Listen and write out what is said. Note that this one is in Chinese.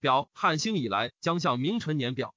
表汉兴以来将向名臣年表。